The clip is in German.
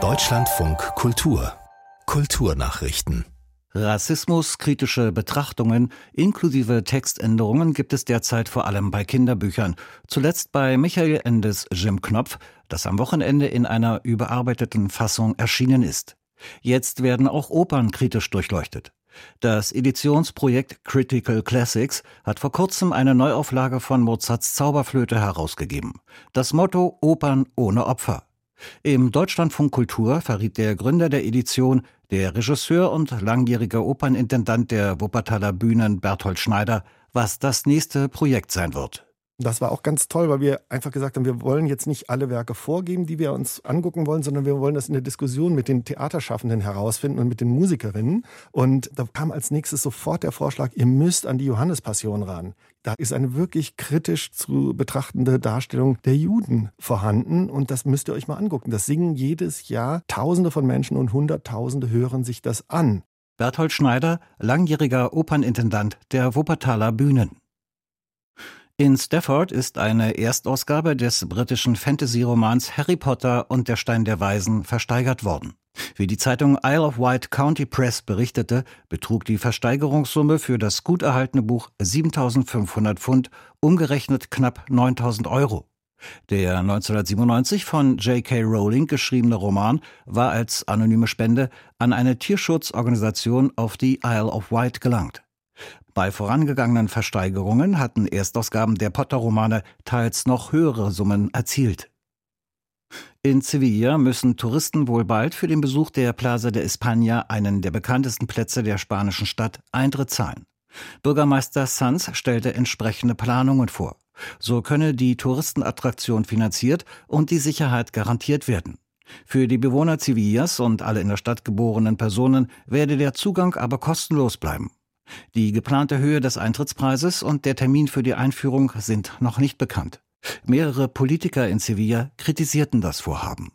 Deutschlandfunk Kultur Kulturnachrichten Rassismuskritische Betrachtungen inklusive Textänderungen gibt es derzeit vor allem bei Kinderbüchern. Zuletzt bei Michael Endes Jim Knopf, das am Wochenende in einer überarbeiteten Fassung erschienen ist. Jetzt werden auch Opern kritisch durchleuchtet. Das Editionsprojekt Critical Classics hat vor kurzem eine Neuauflage von Mozarts Zauberflöte herausgegeben. Das Motto Opern ohne Opfer. Im Deutschlandfunk Kultur verriet der Gründer der Edition, der Regisseur und langjährige Opernintendant der Wuppertaler Bühnen Berthold Schneider, was das nächste Projekt sein wird. Das war auch ganz toll, weil wir einfach gesagt haben, wir wollen jetzt nicht alle Werke vorgeben, die wir uns angucken wollen, sondern wir wollen das in der Diskussion mit den Theaterschaffenden herausfinden und mit den Musikerinnen. Und da kam als nächstes sofort der Vorschlag, ihr müsst an die Johannespassion ran. Da ist eine wirklich kritisch zu betrachtende Darstellung der Juden vorhanden und das müsst ihr euch mal angucken. Das singen jedes Jahr Tausende von Menschen und Hunderttausende hören sich das an. Berthold Schneider, langjähriger Opernintendant der Wuppertaler Bühnen. In Stafford ist eine Erstausgabe des britischen Fantasy-Romans Harry Potter und der Stein der Weisen versteigert worden. Wie die Zeitung Isle of Wight County Press berichtete, betrug die Versteigerungssumme für das gut erhaltene Buch 7500 Pfund, umgerechnet knapp 9000 Euro. Der 1997 von J.K. Rowling geschriebene Roman war als anonyme Spende an eine Tierschutzorganisation auf die Isle of Wight gelangt. Bei vorangegangenen Versteigerungen hatten Erstausgaben der Potter-Romane teils noch höhere Summen erzielt. In Sevilla müssen Touristen wohl bald für den Besuch der Plaza de España, einen der bekanntesten Plätze der spanischen Stadt, Eintritt zahlen. Bürgermeister Sanz stellte entsprechende Planungen vor. So könne die Touristenattraktion finanziert und die Sicherheit garantiert werden. Für die Bewohner Sevillas und alle in der Stadt geborenen Personen werde der Zugang aber kostenlos bleiben. Die geplante Höhe des Eintrittspreises und der Termin für die Einführung sind noch nicht bekannt. Mehrere Politiker in Sevilla kritisierten das Vorhaben.